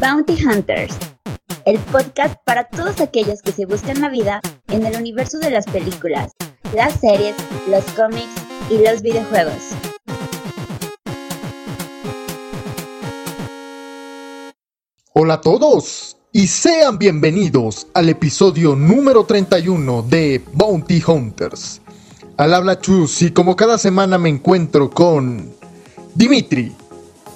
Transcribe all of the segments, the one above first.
Bounty Hunters, el podcast para todos aquellos que se buscan la vida en el universo de las películas, las series, los cómics y los videojuegos. Hola a todos y sean bienvenidos al episodio número 31 de Bounty Hunters. Al habla Chus y como cada semana me encuentro con Dimitri,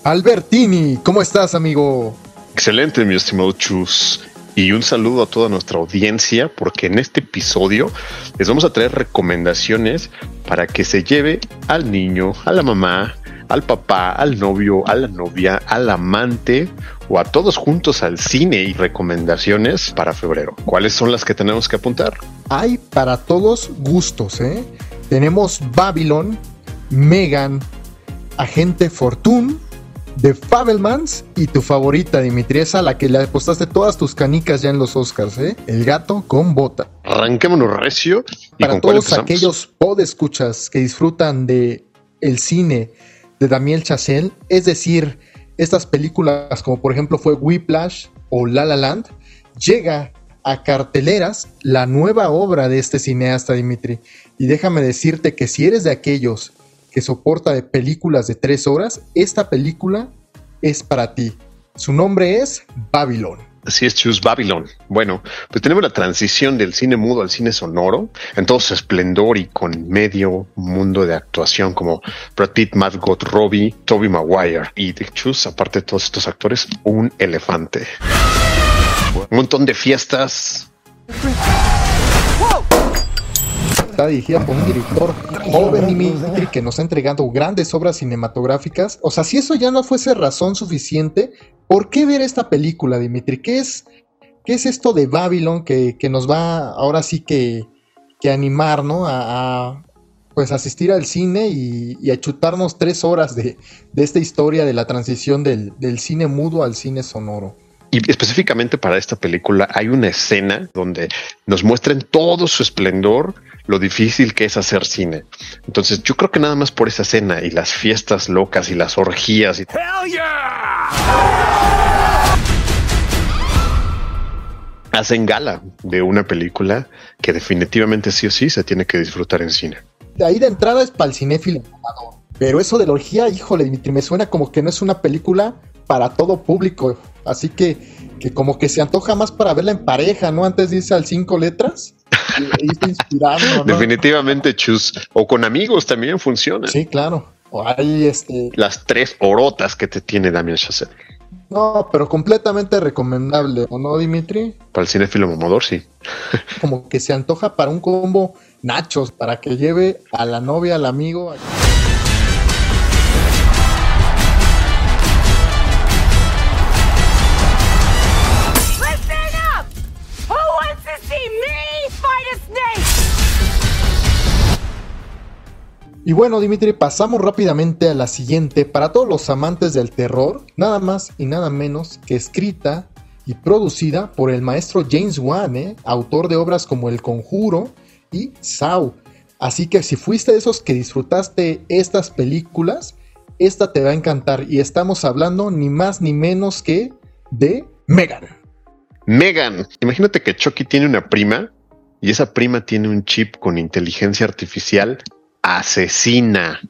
Albertini. ¿Cómo estás, amigo? Excelente, mi estimado Chus. Y un saludo a toda nuestra audiencia, porque en este episodio les vamos a traer recomendaciones para que se lleve al niño, a la mamá, al papá, al novio, a la novia, al amante o a todos juntos al cine y recomendaciones para febrero. ¿Cuáles son las que tenemos que apuntar? Hay para todos gustos, ¿eh? Tenemos Babylon, Megan, Agente Fortune, The Fabelmans y tu favorita, Dimitri, esa a la que le apostaste todas tus canicas ya en los Oscars, ¿eh? El gato con bota. Arranquémonos recio. ¿Y Para todos aquellos podescuchas que disfrutan de el cine de Daniel Chazelle, es decir, estas películas como por ejemplo fue Whiplash o La La Land, llega a carteleras la nueva obra de este cineasta Dimitri. Y déjame decirte que si eres de aquellos que soporta de películas de tres horas, esta película es para ti. Su nombre es Babylon. Así es, Choose Babylon. Bueno, pues tenemos la transición del cine mudo al cine sonoro en todo su esplendor y con medio mundo de actuación como Brad Pitt, Matt Gott, Robbie, Toby Maguire y de Choose, aparte de todos estos actores, un elefante. Un montón de fiestas. Está dirigida por un director joven Dimitri que nos ha entregado grandes obras cinematográficas. O sea, si eso ya no fuese razón suficiente, ¿por qué ver esta película, Dimitri? ¿Qué es, qué es esto de Babylon que, nos va ahora sí que, que animar, ¿no? A, pues asistir al cine y, a chutarnos tres horas de, esta historia de la transición del, del cine mudo al cine sonoro. Y específicamente para esta película hay una escena donde nos muestran todo su esplendor, lo difícil que es hacer cine. Entonces yo creo que nada más por esa escena y las fiestas locas y las orgías y... Hacen gala de una película que definitivamente sí o sí se tiene que disfrutar en cine. De ahí de entrada es para el cinéfilo. Pero eso de la orgía, híjole, me suena como que no es una película para todo público. Así que, que como que se antoja más para verla en pareja, ¿no? Antes dice al cinco letras. Inspirando, Definitivamente, chus. O con amigos también funciona. Sí, claro. O hay este. Las tres orotas que te tiene Damien Chazelle. No, pero completamente recomendable, ¿o no, Dimitri? Para el cinéfilo mamador, sí. Como que se antoja para un combo nachos, para que lleve a la novia, al amigo. Y bueno, Dimitri, pasamos rápidamente a la siguiente. Para todos los amantes del terror, nada más y nada menos que escrita y producida por el maestro James Wan, ¿eh? autor de obras como El Conjuro y Saw. Así que si fuiste de esos que disfrutaste estas películas, esta te va a encantar. Y estamos hablando ni más ni menos que de Megan. Megan, imagínate que Chucky tiene una prima y esa prima tiene un chip con inteligencia artificial asesina.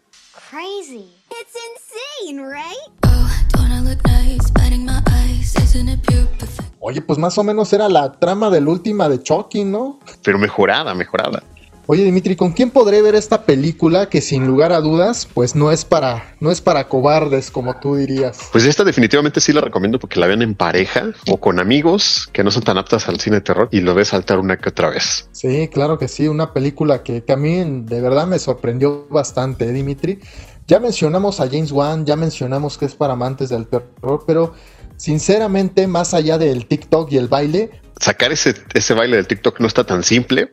Oye, pues más o menos era la trama de la última de Chucky, ¿no? Pero mejorada, mejorada. Oye, Dimitri, ¿con quién podré ver esta película que sin lugar a dudas, pues no es para, no es para cobardes, como tú dirías? Pues esta definitivamente sí la recomiendo porque la vean en pareja o con amigos que no son tan aptas al cine de terror y lo ves saltar una que otra vez. Sí, claro que sí, una película que, que a mí de verdad me sorprendió bastante, ¿eh, Dimitri. Ya mencionamos a James Wan, ya mencionamos que es para amantes del terror, pero sinceramente, más allá del TikTok y el baile, sacar ese, ese baile del TikTok no está tan simple.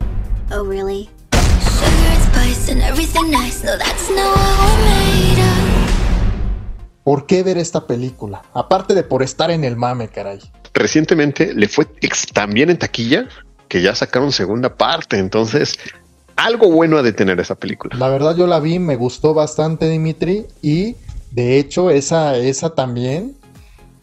Oh, really? ¿Por qué ver esta película? Aparte de por estar en el mame, caray. Recientemente le fue tan bien en taquilla que ya sacaron segunda parte, entonces algo bueno ha de tener esa película. La verdad yo la vi, me gustó bastante Dimitri y de hecho esa, esa también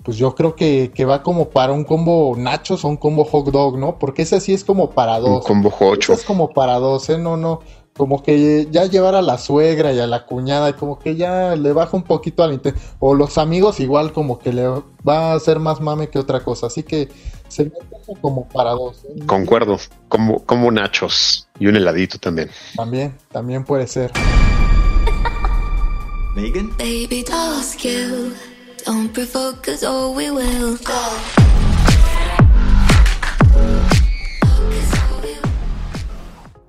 pues yo creo que, que va como para un combo nachos o un combo hot dog, ¿no? Porque ese sí es como para dos. Un combo ocho. es como para dos, ¿eh? No, no. Como que ya llevar a la suegra y a la cuñada, y como que ya le baja un poquito al interés. O los amigos, igual como que le va a hacer más mame que otra cosa. Así que se me antoja como para dos. ¿eh? Concuerdo, como, como nachos y un heladito también. También, también puede ser. Megan? Baby. Don't provoke us or we will go.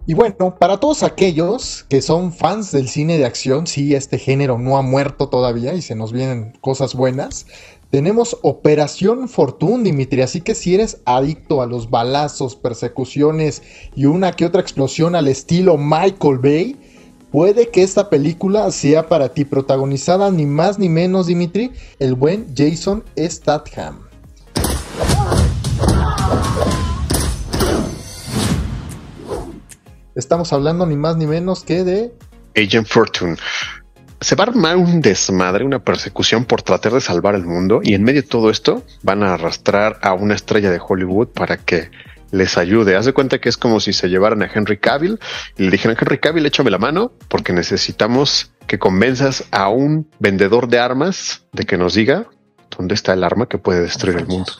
Y bueno, para todos aquellos que son fans del cine de acción, sí, este género no ha muerto todavía y se nos vienen cosas buenas. Tenemos Operación Fortune, Dimitri, así que si eres adicto a los balazos, persecuciones y una que otra explosión al estilo Michael Bay, puede que esta película sea para ti, protagonizada ni más ni menos, Dimitri, el buen Jason Statham. Estamos hablando ni más ni menos que de Agent Fortune. Se va a armar un desmadre, una persecución por tratar de salvar el mundo y en medio de todo esto van a arrastrar a una estrella de Hollywood para que les ayude. Haz de cuenta que es como si se llevaran a Henry Cavill y le dijeran, Henry Cavill, échame la mano porque necesitamos que convenzas a un vendedor de armas de que nos diga dónde está el arma que puede destruir el mundo.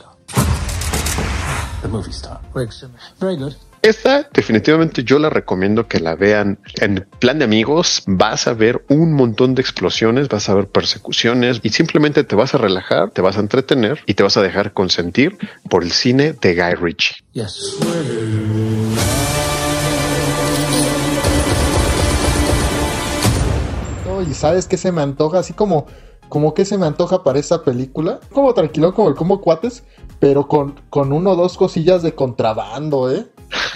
The movie star. Very good. Esta definitivamente yo la recomiendo que la vean en plan de amigos. Vas a ver un montón de explosiones, vas a ver persecuciones y simplemente te vas a relajar, te vas a entretener y te vas a dejar consentir por el cine de Guy Ritchie. Yes. Oh, y sabes que se me antoja, así como, como que se me antoja para esta película, como tranquilo, como el como cuates, pero con, con uno o dos cosillas de contrabando, ¿eh?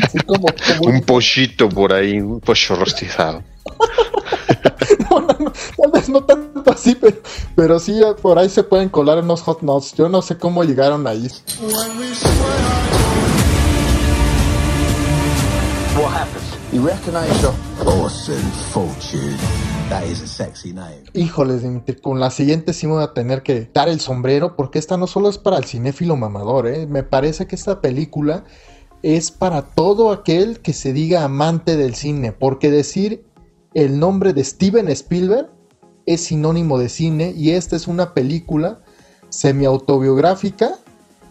Así como, como Un pollito por ahí, un pollo rostizado. no, no, no, tal vez no tanto así, pero, pero sí por ahí se pueden colar unos hot nuts. Yo no sé cómo llegaron ahí. Híjoles, Dimitri, con la siguiente sí me voy a tener que dar el sombrero porque esta no solo es para el cinéfilo mamador, ¿eh? me parece que esta película es para todo aquel que se diga amante del cine, porque decir el nombre de Steven Spielberg es sinónimo de cine y esta es una película semi-autobiográfica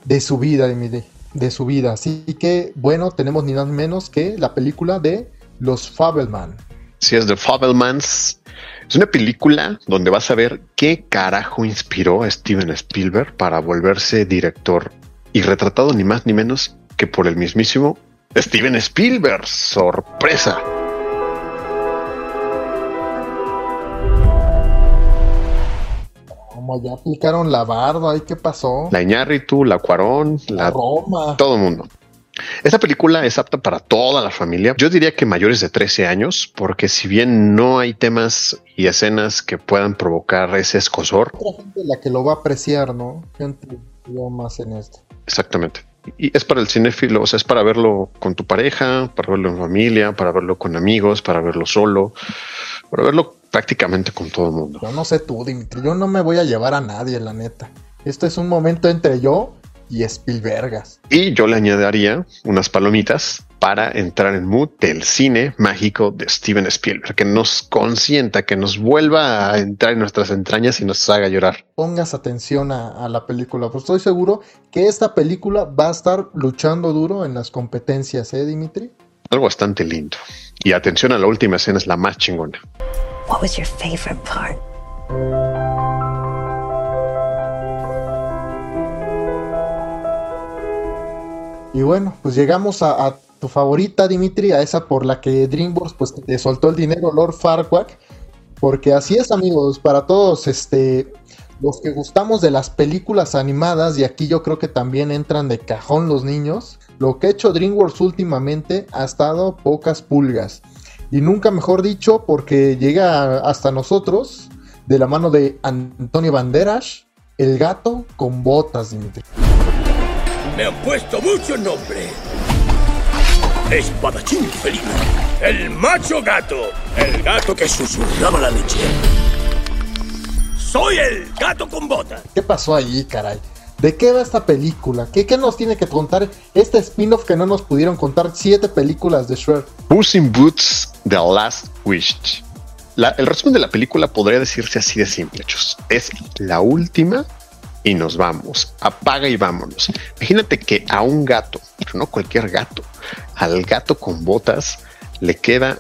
de su vida, Dimitri, de su vida. Así que, bueno, tenemos ni más menos que la película de Los Fabelman. Si es de Fabelmans, es una película donde vas a ver qué carajo inspiró a Steven Spielberg para volverse director y retratado ni más ni menos que por el mismísimo Steven Spielberg. Sorpresa. Como ya aplicaron la barba, ¿y qué pasó? La Iñárritu, la Cuarón, La la Roma. todo el mundo. Esta película es apta para toda la familia. Yo diría que mayores de 13 años, porque si bien no hay temas y escenas que puedan provocar ese escosor, Otra gente la que lo va a apreciar, ¿no? Gente que va más en esto. exactamente. Y es para el cinéfilo, o sea, es para verlo con tu pareja, para verlo en familia, para verlo con amigos, para verlo solo, para verlo prácticamente con todo el mundo. Yo no sé tú, Dimitri, yo no me voy a llevar a nadie, la neta. Esto es un momento entre yo y Spielbergas. Y yo le añadiría unas palomitas para entrar en mood del cine mágico de Steven Spielberg, que nos consienta, que nos vuelva a entrar en nuestras entrañas y nos haga llorar. Pongas atención a, a la película, pues estoy seguro que esta película va a estar luchando duro en las competencias, ¿eh, Dimitri? Algo bastante lindo. Y atención a la última escena, es la más chingona. What was your favorite part? Y bueno, pues llegamos a, a tu favorita, Dimitri, a esa por la que DreamWorks pues te soltó el dinero, Lord Farquaad. Porque así es, amigos, para todos, este, los que gustamos de las películas animadas, y aquí yo creo que también entran de cajón los niños, lo que ha hecho DreamWorks últimamente ha estado pocas pulgas. Y nunca mejor dicho, porque llega hasta nosotros, de la mano de Antonio Banderas, el gato con botas, Dimitri. Me han puesto mucho nombre. Espadachín felino. El macho gato. El gato que susurraba la leche. Soy el gato con botas. ¿Qué pasó ahí, caray? ¿De qué va esta película? ¿Qué, qué nos tiene que contar este spin-off que no nos pudieron contar siete películas de Shrek? Puss in Boots The Last Wish. La- el resumen de la película podría decirse así de simple, chus. Es la última y nos vamos. Apaga y vámonos. Imagínate que a un gato, pero no cualquier gato, al gato con botas le queda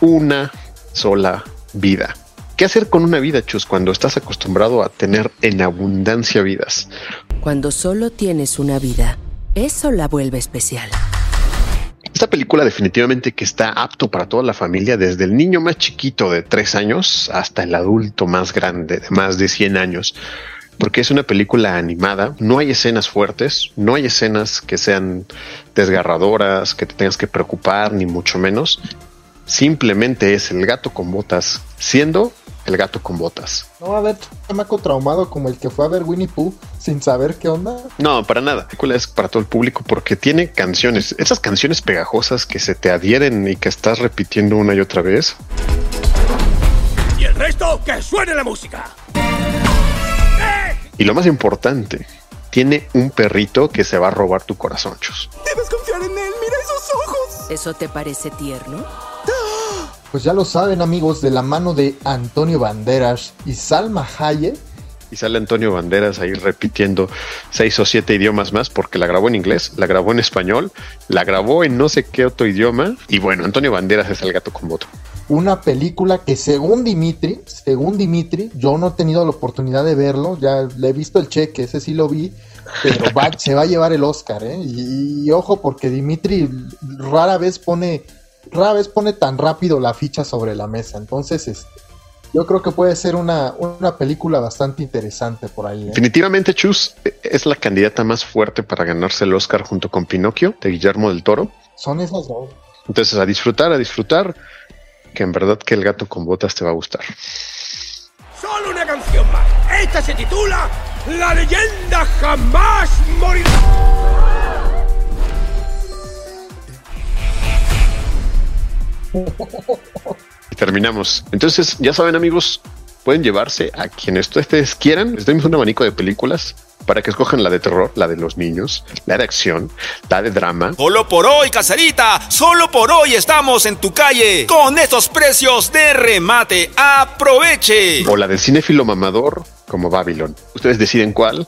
una sola vida. ¿Qué hacer con una vida, chus, cuando estás acostumbrado a tener en abundancia vidas? Cuando solo tienes una vida, eso la vuelve especial. Esta película definitivamente que está apto para toda la familia, desde el niño más chiquito de tres años hasta el adulto más grande de más de 100 años, porque es una película animada, no hay escenas fuertes, no hay escenas que sean desgarradoras, que te tengas que preocupar, ni mucho menos. Simplemente es el gato con botas siendo el gato con botas. No va a haber chamaco traumado como el que fue a ver Winnie Pooh sin saber qué onda. No, para nada. La película es para todo el público porque tiene canciones, esas canciones pegajosas que se te adhieren y que estás repitiendo una y otra vez. Y el resto, que suene la música. Y lo más importante, tiene un perrito que se va a robar tu corazón, chus. Debes confiar en él, mira esos ojos. ¿Eso te parece tierno? Pues ya lo saben amigos, de la mano de Antonio Banderas y Salma Hayek, Y sale Antonio Banderas ahí repitiendo seis o siete idiomas más porque la grabó en inglés, la grabó en español, la grabó en no sé qué otro idioma. Y bueno, Antonio Banderas es el gato con voto. Una película que según Dimitri, según Dimitri, yo no he tenido la oportunidad de verlo, ya le he visto el cheque, ese sí lo vi, pero va- se va a llevar el Oscar, ¿eh? Y, y ojo porque Dimitri rara vez pone, rara vez pone tan rápido la ficha sobre la mesa, entonces este, yo creo que puede ser una, una película bastante interesante por ahí. ¿eh? Definitivamente Chus es la candidata más fuerte para ganarse el Oscar junto con Pinocchio de Guillermo del Toro. Son esas dos. Entonces a disfrutar, a disfrutar, que en verdad que el gato con botas te va a gustar. Solo una canción más. Esta se titula La leyenda jamás morirá. Y terminamos. Entonces, ya saben, amigos, pueden llevarse a quienes ustedes quieran. Les damos un abanico de películas para que escojan la de terror, la de los niños, la de acción, la de drama. Solo por hoy, Caserita, solo por hoy estamos en tu calle con estos precios de remate. Aproveche. O la de cinéfilo mamador como Babylon. Ustedes deciden cuál.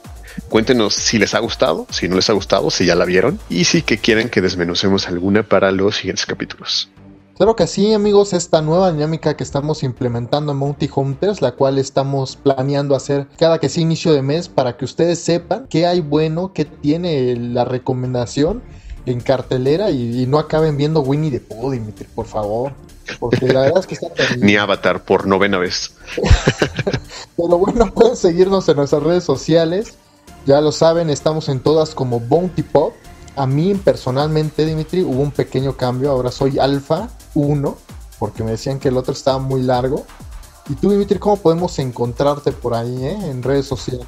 Cuéntenos si les ha gustado, si no les ha gustado, si ya la vieron y si que quieren que desmenucemos alguna para los siguientes capítulos. Claro que sí, amigos, esta nueva dinámica que estamos implementando en Monty Hunters, la cual estamos planeando hacer cada que sea inicio de mes para que ustedes sepan qué hay bueno, qué tiene la recomendación en cartelera y, y no acaben viendo Winnie the Pooh, Dimitri, por favor. Porque la verdad es que está terrible. Ni Avatar por novena vez. Pero bueno, pueden seguirnos en nuestras redes sociales. Ya lo saben, estamos en todas como Bounty Pop. A mí personalmente, Dimitri, hubo un pequeño cambio. Ahora soy Alfa 1, porque me decían que el otro estaba muy largo. Y tú, Dimitri, ¿cómo podemos encontrarte por ahí eh, en redes sociales?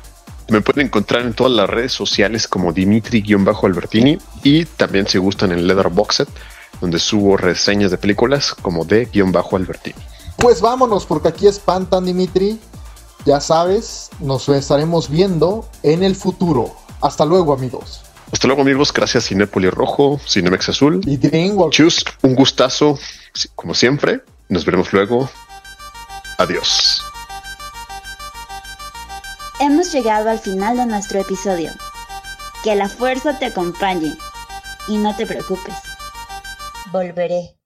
Me pueden encontrar en todas las redes sociales como Dimitri-Albertini y también si gustan en Leatherboxed, donde subo reseñas de películas como de Albertini. Pues vámonos, porque aquí espantan, Dimitri. Ya sabes, nos estaremos viendo en el futuro. Hasta luego, amigos. Hasta luego, amigos. Gracias, Cinépoli Rojo, Cinemex Azul. Y DreamWorks. Chus, un gustazo, como siempre. Nos veremos luego. Adiós. Hemos llegado al final de nuestro episodio. Que la fuerza te acompañe. Y no te preocupes. Volveré.